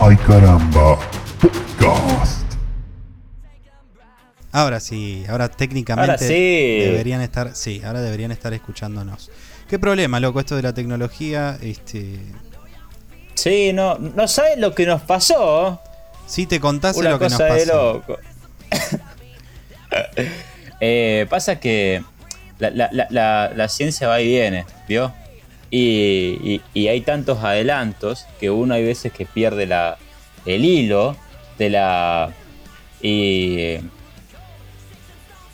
Ay caramba, podcast. Ahora sí, ahora técnicamente Ahora sí. deberían estar, sí, ahora deberían estar escuchándonos. ¿Qué problema, loco? Esto de la tecnología, este, Sí, no, no sabes lo que nos pasó. si te contase Una lo que nos de pasó. loco. Eh, pasa que la, la- la- la- la ciencia va y viene, ¿vio? Y, y- y hay tantos adelantos que uno hay veces que pierde la, el hilo de la... Y,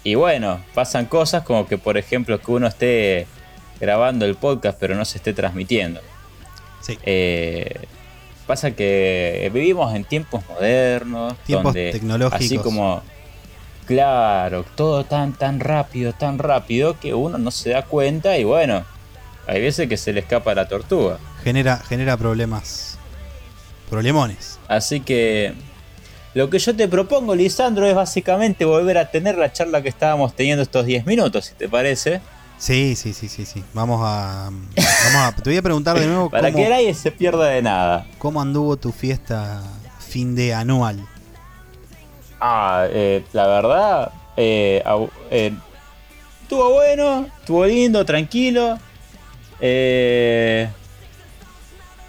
y bueno, pasan cosas como que, por ejemplo, que uno esté grabando el podcast pero no se esté transmitiendo. Sí. Eh, pasa que vivimos en tiempos modernos, Tiempos donde tecnológicos. así como claro, todo tan tan rápido, tan rápido que uno no se da cuenta y bueno, hay veces que se le escapa la tortuga. Genera, genera problemas. Problemones. Así que lo que yo te propongo, Lisandro, es básicamente volver a tener la charla que estábamos teniendo estos 10 minutos, si te parece, Sí, sí, sí, sí, sí. Vamos a, vamos a. Te voy a preguntar de nuevo para cómo, que nadie se pierda de nada. cómo anduvo tu fiesta fin de anual. Ah, eh, la verdad, eh, eh, estuvo bueno, estuvo lindo, tranquilo. Eh,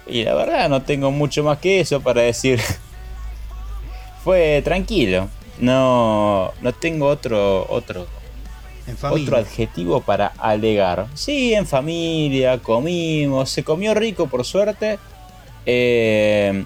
y la verdad no tengo mucho más que eso para decir. Fue tranquilo. No, no tengo otro, otro, En otro adjetivo para alegar. Sí, en familia, comimos, se comió rico por suerte. Eh,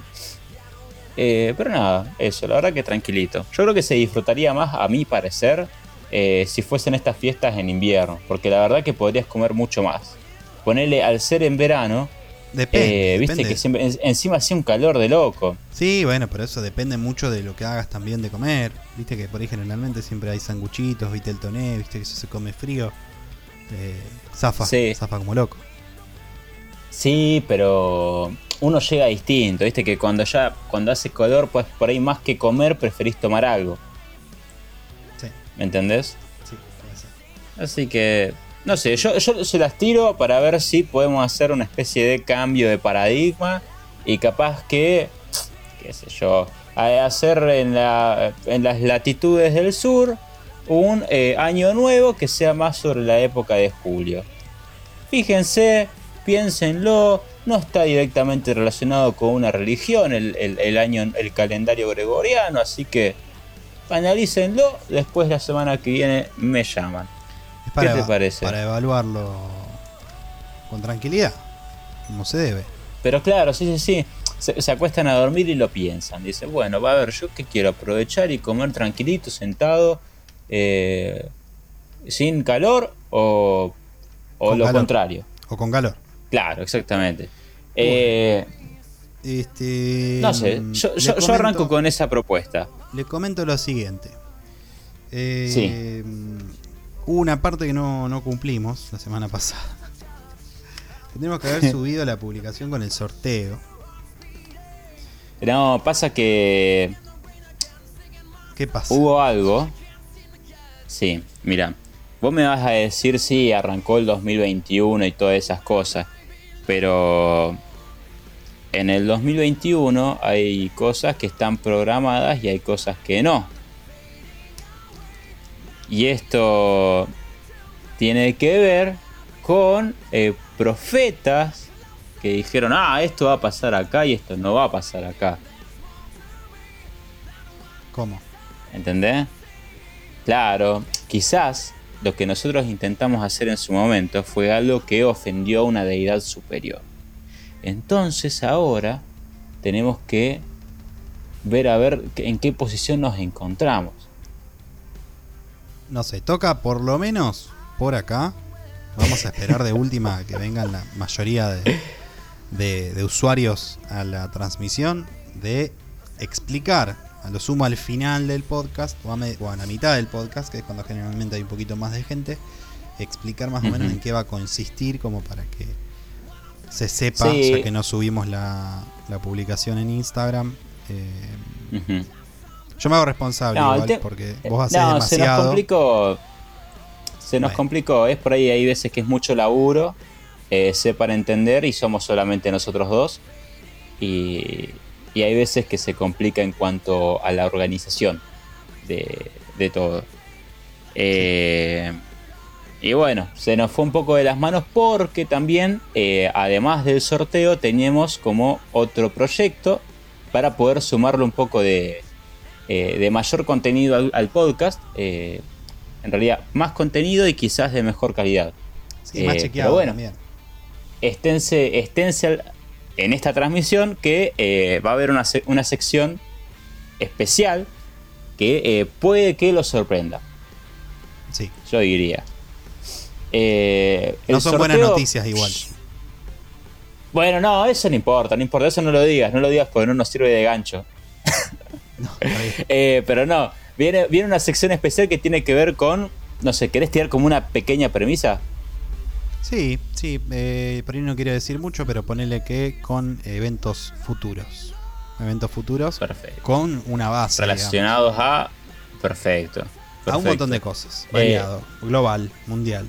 eh, pero nada, eso, la verdad que tranquilito. Yo creo que se disfrutaría más, a mi parecer, eh, si fuesen estas fiestas en invierno. Porque la verdad que podrías comer mucho más. Ponerle al ser en verano, Depende. eh, viste depende. que siempre, en- encima hacía un calor de loco. Sí, bueno, pero eso depende mucho de lo que hagas también de comer. Viste que por ahí generalmente siempre hay sanguchitos, viste el toné, viste que eso se come frío. Eh, zafa, Sí. zafa como loco. Sí, pero uno llega distinto, viste que cuando ya, cuando hace calor, pues por ahí más que comer, preferís tomar algo. Sí, ¿Me entendés? sí, puede ser. Así que, no sé, yo, se las tiro para ver si podemos hacer una especie de cambio de paradigma y capaz que, qué sé yo, hacer en, la- en las latitudes del sur un eh, año nuevo que sea más sobre la época de julio. Fíjense, piénsenlo, no está directamente relacionado con una religión el, el- el año, el calendario gregoriano, así que analícenlo, después la semana que viene me llaman. Para ¿Qué te parece? Para evaluarlo con tranquilidad, como se debe. Pero claro, sí, sí, sí. Se, se acuestan a dormir y lo piensan. Dicen, bueno, va a ver, yo que quiero aprovechar y comer tranquilito, sentado, eh, sin calor o, o Con lo calor. contrario. O con calor. Claro, exactamente. Eh, Este, no sé, mm, yo, arranco con esa propuesta. Le comento lo siguiente. Eh, mm, Hubo una parte que no, no cumplimos la semana pasada. Tendríamos que haber subido la publicación con el sorteo. No, pasa que ¿Qué pasa? hubo algo. Sí, mira, vos me vas a decir si arrancó el 2021 y todas esas cosas, pero en el 2021 hay cosas que están programadas y hay cosas que no. Y esto tiene que ver con eh, profetas que dijeron, ah, esto va a pasar acá y esto no va a pasar acá. ¿Cómo? ¿Entendés? Claro, quizás lo que nosotros intentamos hacer en su momento fue algo que ofendió a una deidad superior. Entonces ahora tenemos que ver a ver en qué posición nos encontramos. No sé, toca por lo menos por acá. Vamos a esperar de última que vengan la mayoría de, de- de usuarios a la transmisión de explicar a lo sumo al final del podcast o a, o a la mitad del podcast, que es cuando generalmente hay un poquito más de gente, explicar más o menos en qué va a consistir como para que se sepa, Sí. ya que no subimos la, la publicación en Instagram. Eh. Yo me hago responsable No, igual porque vos haces no, se nos demasiado. complicó. Se nos Bueno. complicó. Es por ahí, hay veces que es mucho laburo. Eh, sé para entender y somos solamente nosotros dos. Y, y hay veces que se complica en cuanto a la organización de, de todo. Eh, y bueno, se nos fue un poco de las manos porque también, eh, además del sorteo, teníamos como otro proyecto para poder sumarle un poco de, eh, de mayor contenido al, al podcast. eh, en realidad, más contenido y quizás de mejor calidad. Sí, más Eh, chequeado pero bueno, también. esténse, esténse al- en esta transmisión que va a haber una, una sección especial que puede que los sorprenda, Sí. yo diría. Eh, No son buenas noticias igual. Bueno, no, eso no importa, no importa, eso no lo digas, no lo digas porque no nos sirve de gancho. No. Eh, pero no, viene, viene una sección especial que tiene que ver con, no sé, ¿querés tirar como una pequeña premisa? Sí, sí, eh, por ahí no quiero decir mucho, pero ponele que con eventos futuros. Eventos futuros Perfecto. con una base. digamos. Relacionados a... Perfecto. A un montón de cosas. Eh, Variado, global, mundial.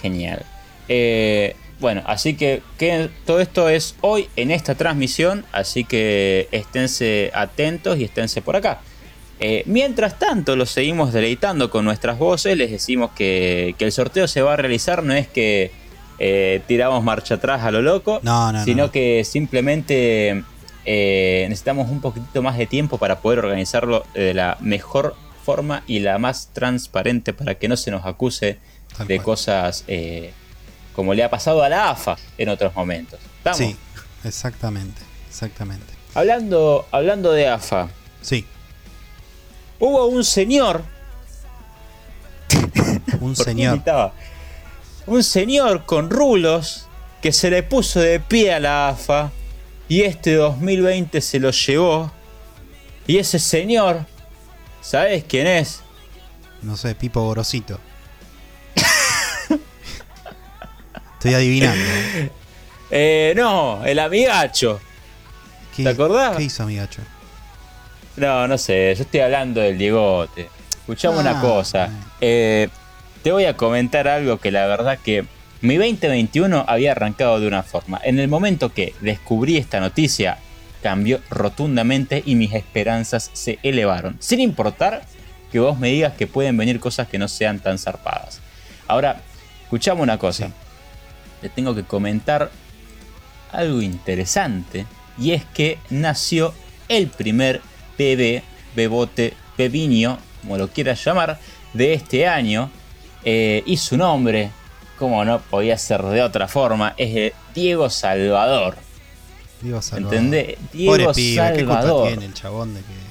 Genial. Eh, bueno, así que, que todo esto es hoy en esta transmisión, así que esténse atentos y esténse por acá. Eh, mientras tanto, los seguimos deleitando con nuestras voces, les decimos que, que el sorteo se va a realizar, no es que eh, tiramos marcha atrás a lo loco, No, no, no, sino no. que simplemente eh, necesitamos un poquito más de tiempo para poder organizarlo de la mejor forma y la más transparente para que no se nos acuse Tal de cual. cosas eh, como le ha pasado a la AFA en otros momentos. ¿Estamos? Sí, exactamente, exactamente. Hablando, hablando de AFA, Sí, hubo un señor. un ¿por qué señor. Un señor con rulos que se le puso de pie a la AFA y este 2020 se lo llevó. Y ese señor, ¿sabes quién es? No sé, Pipo Gorosito. Estoy adivinando. ¿eh? No, el amigacho. ¿Qué- ¿Te acordás? ¿Qué hizo, amigacho? No, no sé, yo estoy hablando del Diegote. Escuchame Ah, una cosa. bueno. Eh, te voy a comentar algo que la verdad que mi 2021 había arrancado de una forma. En el momento que descubrí esta noticia, cambió rotundamente y mis esperanzas se elevaron. Sin importar que vos me digas que pueden venir cosas que no sean tan zarpadas. Ahora, escuchame una cosa. Sí. Te tengo que comentar algo interesante. Y es que nació el primer bebé, bebote, bebiño, como lo quieras llamar, de este año. Eh, y su nombre, como no podía ser de otra forma, es de Diego Salvador. Diego Salvador. ¿Entendés? Pobre Diego pibe, ¿qué culpa Salvador. tiene el chabón de que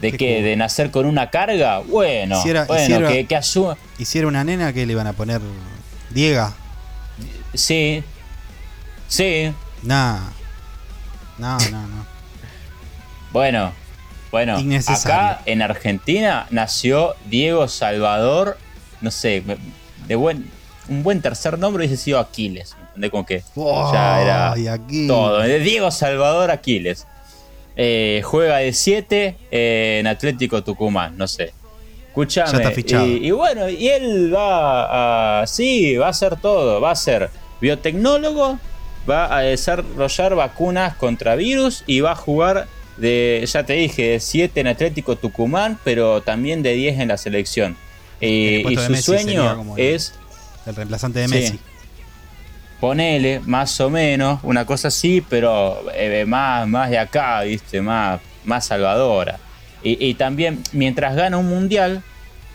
¿De Qué. ¿De nacer con una carga? Bueno, Hiciera- bueno, hiciera- que, que asuma. hiciera una nena que le iban a poner Diega? Sí, sí, Nah. No, no, no. Bueno, bueno, acá en Argentina nació Diego Salvador, no sé, de buen, un buen tercer nombre hubiese sido Aquiles, ¿me entendés? Como que ya era todo. De Diego Salvador Aquiles. Eh, juega de 7 en Atlético Tucumán, no sé. Escuchame. Ya está fichado. Y, y bueno, y él va a. Sí, va a hacer todo. Va a ser biotecnólogo, va a desarrollar vacunas contra virus y va a jugar de, ya te dije, de 7 en Atlético Tucumán, pero también de 10 en la selección. El Y, su sueño el- es El reemplazante de Sí. Messi. ponele más o menos, una cosa así, pero eh, más, más de acá, ¿viste? Más, más salvadora. Y, y también, mientras gana un mundial,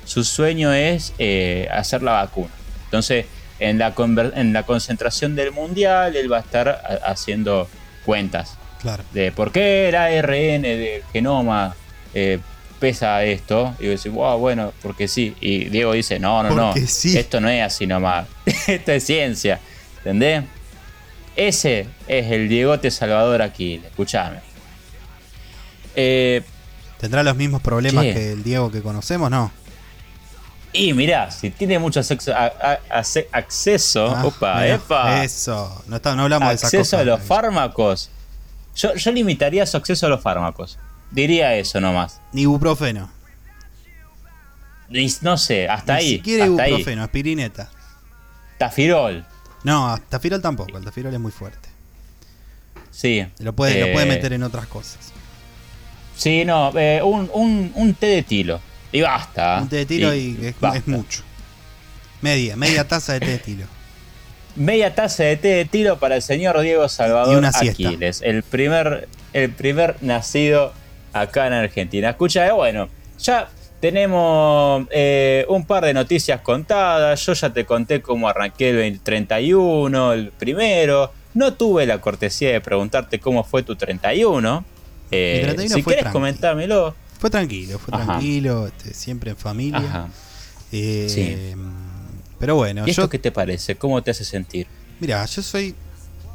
su sueño es eh, hacer la vacuna. Entonces, en la, en la concentración del mundial, él va a estar ha- haciendo cuentas Claro. de por qué el ARN del genoma eh, pesa esto. Y yo decir, wow, bueno, porque sí. Y Diego dice, no, no, no, sí. esto no es así nomás. esto es ciencia. ¿Entendés? Ese es el Diegote Salvador aquí, escuchame. Eh, ¿Tendrá los mismos problemas ¿Qué? que el Diego que conocemos? No. Y mirá, si tiene mucho sexo- a- a- ace- acceso, Ah, opa, epa, Eso. No, está- no hablamos de esas acceso a los fármacos. Yo, yo limitaría su acceso a los fármacos. Diría eso nomás. Ni ibuprofeno. No sé, hasta Ni ahí. siquiera hasta ahí. ibuprofeno, aspirineta. Tafirol. No, tafirol tampoco. El tafirol es muy fuerte. sí. Lo puede, lo puede Eh, meter en otras cosas. Sí, no, eh, un, un, un té de tilo. Y basta. Un té de tilo y, es, mucho. Media, media taza de té de tilo. Media taza de té de tilo para el señor Diego Salvador. Aquiles, el primer, el primer nacido acá en Argentina. Escucha, eh, bueno, ya tenemos eh, un par de noticias contadas. Yo ya te conté cómo arranqué el 20 31, el primero. No tuve la cortesía de preguntarte cómo fue tu 31. Eh, Mi 31 si quieres comentármelo. Fue tranquilo, fue Ajá. tranquilo, este, siempre en familia. Ajá. Eh, Sí. Pero bueno, ¿Y esto yo, qué te parece? ¿Cómo te hace sentir? mira, yo soy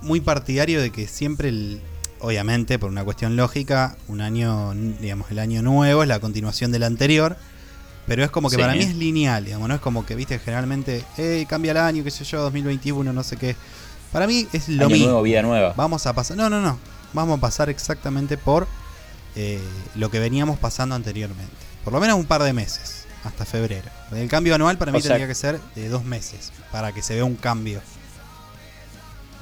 muy partidario de que siempre, el- obviamente, por una cuestión lógica, un año, digamos, el año nuevo es la continuación del anterior. Pero es como que Sí. para mí es lineal, digamos, no es como que, viste, generalmente, hey, cambia el año, qué sé yo, 2021, no sé qué. Para mí es lo Año mismo. nuevo, vida nueva. Vamos a pasar. No, no, no. Vamos a pasar exactamente por eh, lo que veníamos pasando anteriormente. Por lo menos un par de meses, hasta febrero. El cambio anual para mí O sea- tendría que ser de dos meses, para que se vea un cambio.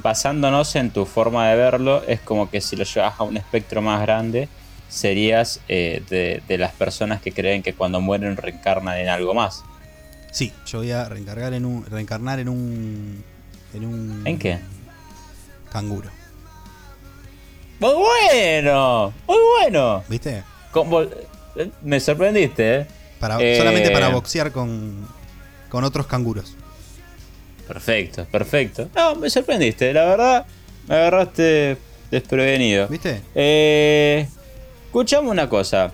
basándonos en tu forma de verlo, es como que si lo llevas a un espectro más grande, serías eh, de, de las personas que creen que cuando mueren reencarnan en algo más. Sí, yo voy a reencargar en un, reencarnar en un. En un. ¿En qué? Canguro. ¡Muy bueno! ¡Muy bueno! ¿Viste? Como- eh, me sorprendiste, ¿eh? Para, Eh, Solamente para boxear con, con otros canguros. Perfecto, perfecto. No, me sorprendiste, la verdad. Me agarraste desprevenido. ¿Viste? Eh, escuchamos una cosa.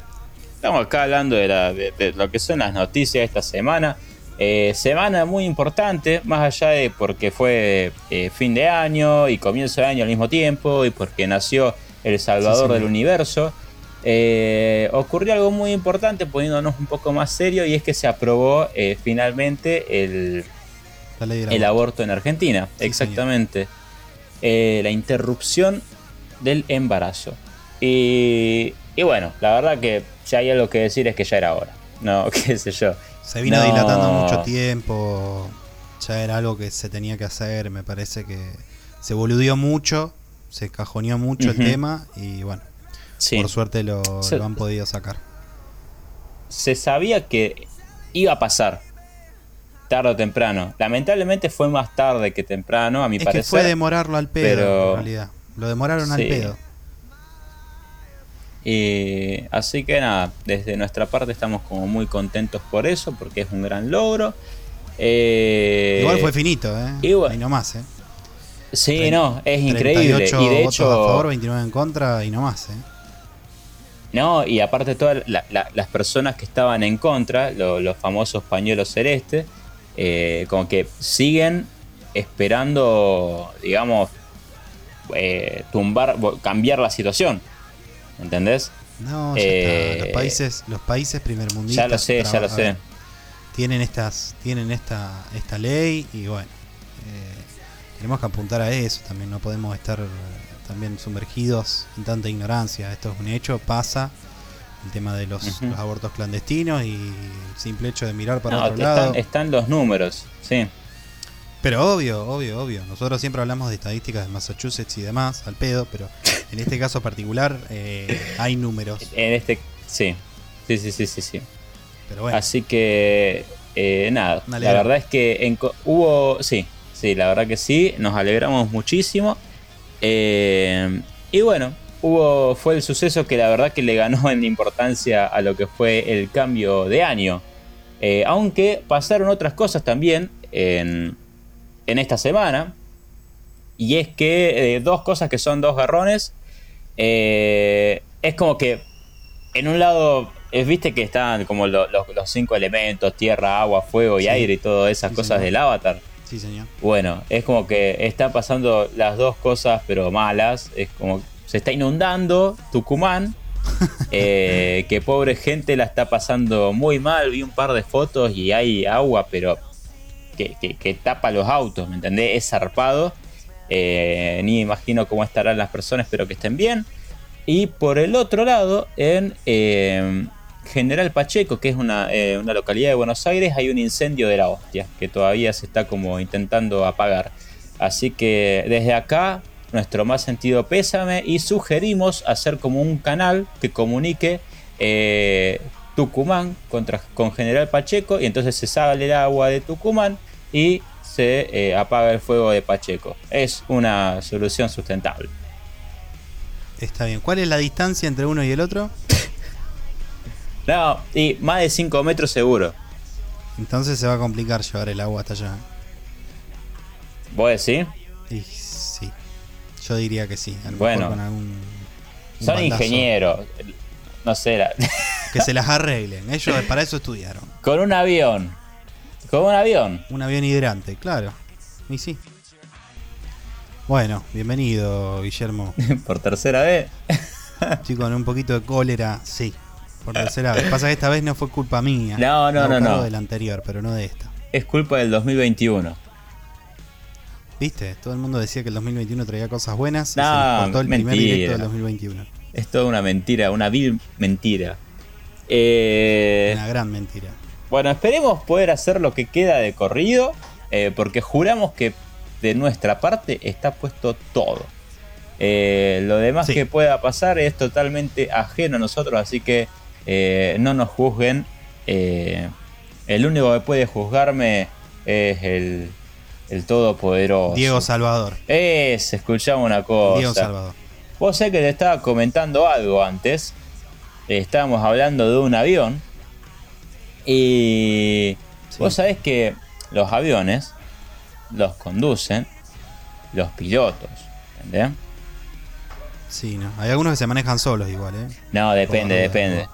Estamos acá hablando de, la- de- de lo que son las noticias de esta semana. Eh, semana muy importante, más allá de porque fue eh, fin de año y comienzo de año al mismo tiempo y porque nació el Salvador Sí, del. Universo. eh, ocurrió algo muy importante poniéndonos un poco más serio y es que se aprobó finalmente el, el aborto. aborto en Argentina, Sí, exactamente. La interrupción del embarazo. Y, y bueno, la verdad que si hay algo que decir es que ya era hora. No, qué sé yo. Se vino No. dilatando mucho tiempo. Ya era algo que se tenía que hacer. Me parece que se boludeó mucho. Se cajoneó mucho el tema. Y bueno, Sí, por suerte lo, Se- lo han podido sacar. se sabía que iba a pasar. Tarde o temprano. Lamentablemente fue más tarde que temprano, a mi Es que parecer. fue demorarlo al pedo, pero- en realidad. Lo demoraron al pedo. Y así que nada, desde nuestra parte estamos como muy contentos por eso, porque es un gran logro. Eh, Igual fue finito, ¿eh? y bueno. Ahí nomás, ¿eh? Sí, no, es increíble. 38 Y de votos a favor, hecho, 29 en contra y no más, ¿eh? no, y aparte todas la- la- las personas que estaban en contra, lo- los famosos pañuelos celestes, eh, como que siguen esperando, digamos, eh, tumbar, cambiar la situación. ¿Entendés? No, ya Eh, está. Los países, los países primermundistas Ya lo sé, ya lo traba- sé. tienen estas, tienen esta, esta ley y bueno, eh, tenemos que apuntar a eso también. No podemos estar eh, también sumergidos en tanta ignorancia. Esto es un hecho, pasa el tema de los, los abortos clandestinos y el simple hecho de mirar para No, otro lado. están los números, sí. Pero obvio, obvio, obvio. Nosotros siempre hablamos de estadísticas de Massachusetts y demás, al pedo, pero en este caso particular eh, hay números. En este, sí. Sí, sí, sí, sí, sí. Pero bueno, Así que, eh, nada, la verdad es que en hubo, sí, sí, la verdad que sí, nos alegramos muchísimo. Eh, y bueno, hubo, fue el suceso que la verdad que le ganó en importancia a lo que fue el cambio de año. Eh, aunque pasaron otras cosas también en, en esta semana. Y es que eh, dos cosas que son dos garrones. eh, es como que en un lado, es, viste que están como lo- lo- los cinco elementos, tierra, agua, fuego y Sí. aire y todas esas Sí, cosas señor. del avatar. sí, señor. Bueno, es como que están pasando las dos cosas, pero malas. Es como se está inundando Tucumán. eh, que pobre gente la está pasando muy mal. Vi un par de fotos y hay agua, pero que, tapa los autos, ¿me entendés? Es zarpado. Eh, ni imagino cómo estarán las personas, espero que estén bien. Y por el otro lado, en eh, General Pacheco, que es una, eh, una localidad de Buenos Aires, hay un incendio de la hostia, que todavía se está como intentando apagar. Así que desde acá, nuestro más sentido pésame y sugerimos hacer como un canal que comunique eh, Tucumán contra, con General Pacheco y entonces se sale el agua de Tucumán y se eh, apaga el fuego de Pacheco. Es una solución sustentable. Está bien. ¿Cuál es la distancia entre uno y el otro? No, y más de 5 metros seguro. Entonces se va a complicar llevar el agua hasta allá. ¿Vos decís? Y sí. Yo diría que sí. A lo Bueno. mejor con algún. un Son ingenieros. No sé, la- Que se las arreglen. Ellos para eso estudiaron. con un avión. Con un avión. Un avión hidrante, claro. Y sí. Bueno, bienvenido, Guillermo. Por tercera vez. Sí, con un poquito de cólera, sí. Por tercera vez. Pasa que esta vez no fue culpa mía. No, no, no, no. de la anterior, pero no de esta. Es culpa del 2021. ¿Viste? Todo el mundo decía que el 2021 traía cosas buenas. y No, se nos cortó el primer mentira. directo del 2021. Es toda una mentira, una vil mentira. Eh, Una gran mentira. Bueno, esperemos poder hacer lo que queda de corrido, eh, porque juramos que de nuestra parte está puesto todo. Eh, lo demás Sí. que pueda pasar es totalmente ajeno a nosotros, así que eh, no nos juzguen. El único que puede juzgarme es el, el Todopoderoso. Diego Salvador. Es, escuchamos una cosa. Diego Salvador. Vos sé que te estaba comentando algo antes. Estábamos hablando de un avión. Y Sí. vos sabés que los aviones los conducen los pilotos. ¿Entendés? Sí, no. Hay algunos que se manejan solos igual, ¿eh? No, depende, depende.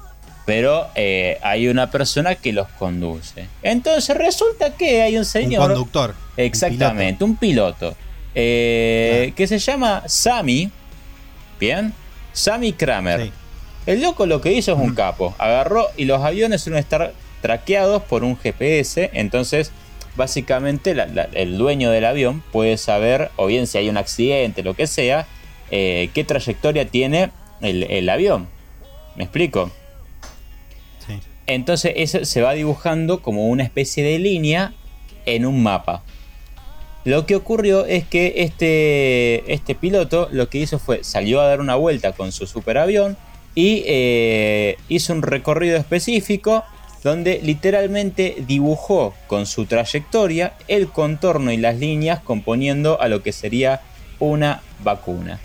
Pero eh, hay una persona que los conduce. Entonces resulta que hay un Un señor. conductor. un Exactamente, un piloto. eh. Que se llama Sammy. Bien. Sammy Kramer. Sí. El loco lo que hizo es un capo. Agarró y los aviones suelen estar traqueados por un GPS. Entonces, básicamente, la- la- el dueño del avión puede saber, o bien si hay un accidente, lo que sea, eh, qué trayectoria tiene el, el avión. ¿Me explico? sí. Entonces, eso se va dibujando como una especie de línea en un mapa. Lo que ocurrió es que este, este piloto lo que hizo fue salió a dar una vuelta con su superavión y eh, hizo un recorrido específico donde literalmente dibujó con su trayectoria el contorno y las líneas componiendo a lo que sería una vacuna.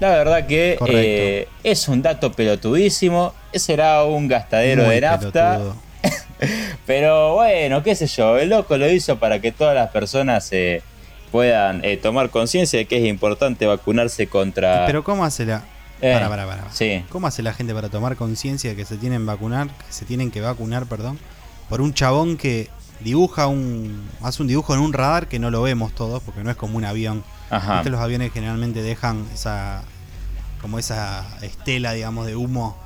La verdad que eh, es un dato pelotudísimo, será un gastadero Muy de nafta. Pero bueno, qué sé yo, el loco lo hizo para que todas las personas eh, puedan eh, tomar conciencia de que es importante vacunarse contra... Pero ¿cómo hace la. Eh, para, para, para. sí. ¿Cómo hace la gente para tomar conciencia de que se tienen vacunar, que se tienen que vacunar, perdón, por un chabón que dibuja un. hace un dibujo en un radar que no lo vemos todos, porque no es como un avión. Ajá. Los aviones generalmente dejan esa. como esa estela, digamos, de humo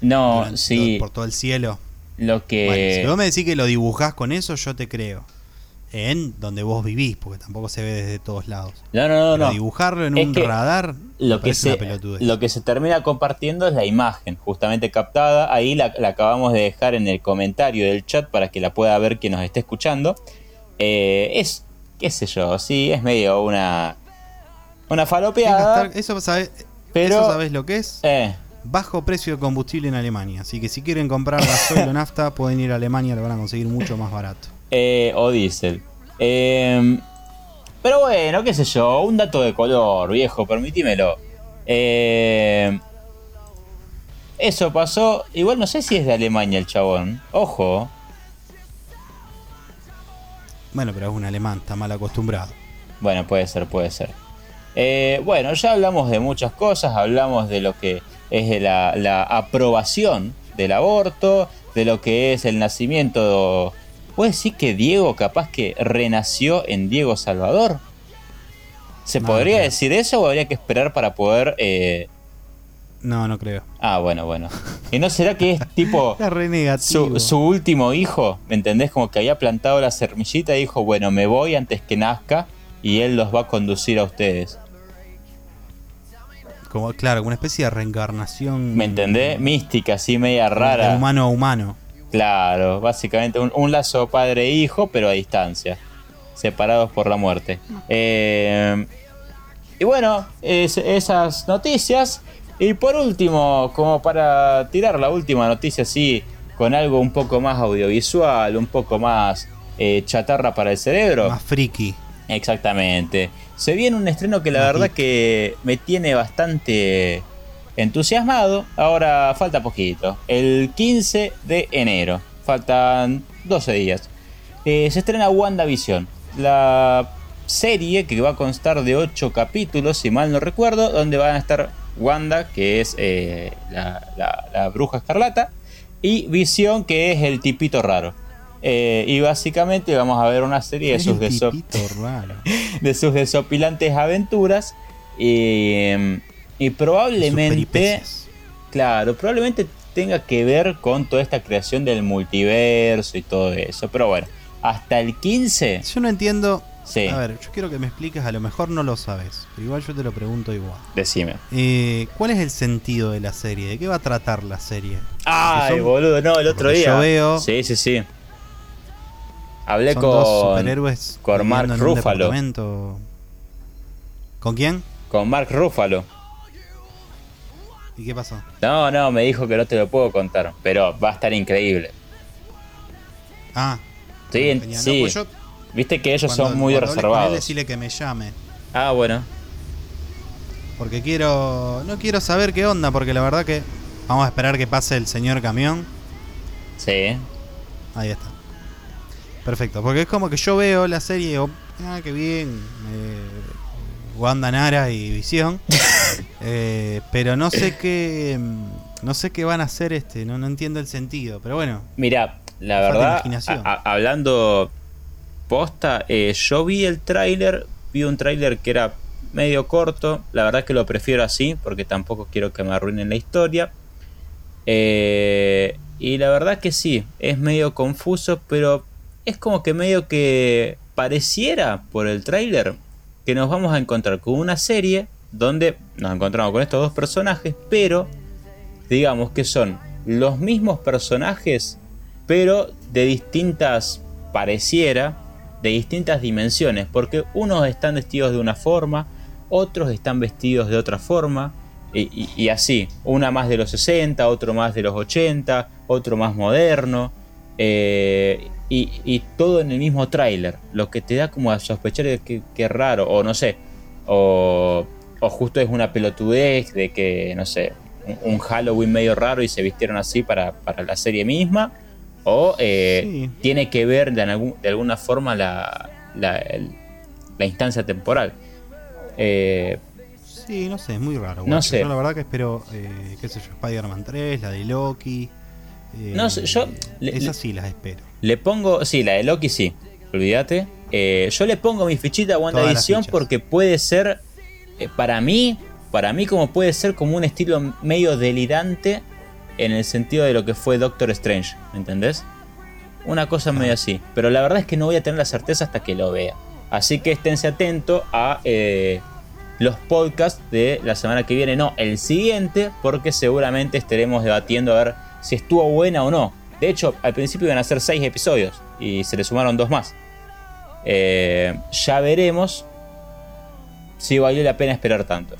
No, durante- sí, por todo el cielo. lo que... Bueno, si vos me decís que lo dibujás con eso, yo te creo. En donde vos vivís, porque tampoco se ve desde todos lados. No, no, no, Pero no. dibujarlo en Es un radar Lo que, se, pelotudez. lo que se termina compartiendo es la imagen, justamente captada. Ahí la, la acabamos de dejar en el comentario del chat para que la pueda ver quien nos esté escuchando. Eh, es, qué sé yo, sí, es medio una, una falopeada. gastar- eso, pero- eso sabés lo que es. Eh, Bajo precio de combustible en Alemania. Así que si quieren comprar gasoil o nafta, pueden ir a Alemania, lo van a conseguir mucho más barato. Eh, o diésel. Eh, pero bueno, qué sé yo, un dato de color, viejo, permitímelo. Eh, eso pasó, igual no sé si es de Alemania el chabón. Ojo, Bueno, pero es un alemán, está mal acostumbrado. Bueno, puede ser, puede ser. Eh, bueno, ya hablamos de muchas cosas, hablamos de lo que es la, la aprobación del aborto, de lo que es el nacimiento. ¿Puede decir que Diego capaz que renació en Diego Salvador? ¿Se No, podría no decir eso o habría que esperar para poder... eh, No, no creo. Ah, bueno, bueno. ¿Y no será que es tipo... Su, su último hijo, ¿me entendés? Como que había plantado la semillita y dijo, bueno, me voy antes que nazca y él los va a conducir a ustedes. Como, claro, una especie de reencarnación. ¿Me entendés? Mística, así media De rara. humano a humano. Claro, básicamente un, un lazo padre-hijo, pero a distancia. Separados por la muerte. Eh, y bueno, es- esas noticias. Y por último, como para tirar la última noticia así, con algo un poco más audiovisual, un poco más eh, chatarra para el cerebro. Más friki. Exactamente. Se viene un estreno que la Más verdad que me tiene bastante entusiasmado. Ahora falta poquito. El 15 de enero. Faltan 12 días. Eh, se estrena WandaVision. La serie que va a constar de 8 capítulos, si mal no recuerdo, donde van a estar Wanda, que es eh, la, la- la bruja escarlata, y Visión, que es el tipito raro. Eh, y básicamente vamos a ver una serie de sus, de sus desopilantes aventuras. Y, y probablemente, claro, probablemente tenga que ver con toda esta creación del multiverso y todo eso. Pero bueno, hasta el 15, Yo no entiendo. sí, A ver, yo quiero que me expliques, a lo mejor no lo sabes, pero igual yo te lo pregunto igual. decime. Eh, ¿Cuál es el sentido de la serie? ¿De qué va a tratar la serie? Ay, son- boludo, no, el otro día. yo veo- Sí, sí, sí. Hablé Son con, dos superhéroes con Mark Ruffalo. ¿Con quién? con Mark Ruffalo. ¿Y qué pasó? No, no, me dijo que no te lo puedo contar, pero va a estar increíble. Ah, Sí. No, sí. pues yo Viste que ellos cuando- son muy reservados. decirle que me llame. Ah, bueno. Porque quiero. No quiero saber qué onda, porque la verdad que. Vamos a esperar que pase el señor camión. Sí. Ahí está. Perfecto, porque es como que yo veo la serie digo, ah, qué bien. eh, Wanda Nara y Visión. Eh, pero no sé qué. mm, No sé qué van a hacer este, no, no entiendo el sentido. Pero bueno, Mira, la verdad, imaginación. a- a- hablando posta, eh, yo vi el tráiler, vi un tráiler que era medio corto, la verdad que lo prefiero así, porque tampoco quiero que me arruinen la historia. Eh, y la verdad que sí, es medio confuso, pero es como que medio que pareciera por el tráiler que nos vamos a encontrar con una serie donde nos encontramos con estos dos personajes, pero digamos que son los mismos personajes, pero de distintas, pareciera, de distintas dimensiones, porque unos están vestidos de una forma, otros están vestidos de otra forma, y, así, una más de los 60, otro más de los 80, otro más moderno, eh, y, todo en el mismo tráiler, lo que te da como a sospechar que, que raro, o no sé, o, o justo es una pelotudez de que, no sé, un, un Halloween medio raro y se vistieron así para, para la serie misma, o eh, Sí. tiene que ver de, algún- de alguna forma la, la, el- la instancia temporal. Eh, sí, no sé, es muy raro. No sé. Yo la verdad que espero, eh, qué sé yo, Spider-Man 3, la de Loki. eh, No sé, yo- esas sí las espero. Le pongo, sí, la de Loki sí, olvídate. Eh, yo le pongo mi fichita a WandaVision porque puede ser, eh, para mí, para mí como puede ser como un estilo medio delirante en el sentido de lo que fue Doctor Strange, ¿me entendés? Una cosa medio así, pero la verdad es que no voy a tener la certeza hasta que lo vea. Así que esténse atentos a eh, los podcasts de la semana que viene, no, el siguiente, porque seguramente estaremos debatiendo a ver si estuvo buena o no. De hecho, al principio iban a ser seis episodios y se le sumaron dos más. Eh, ya veremos si valió la pena esperar tanto.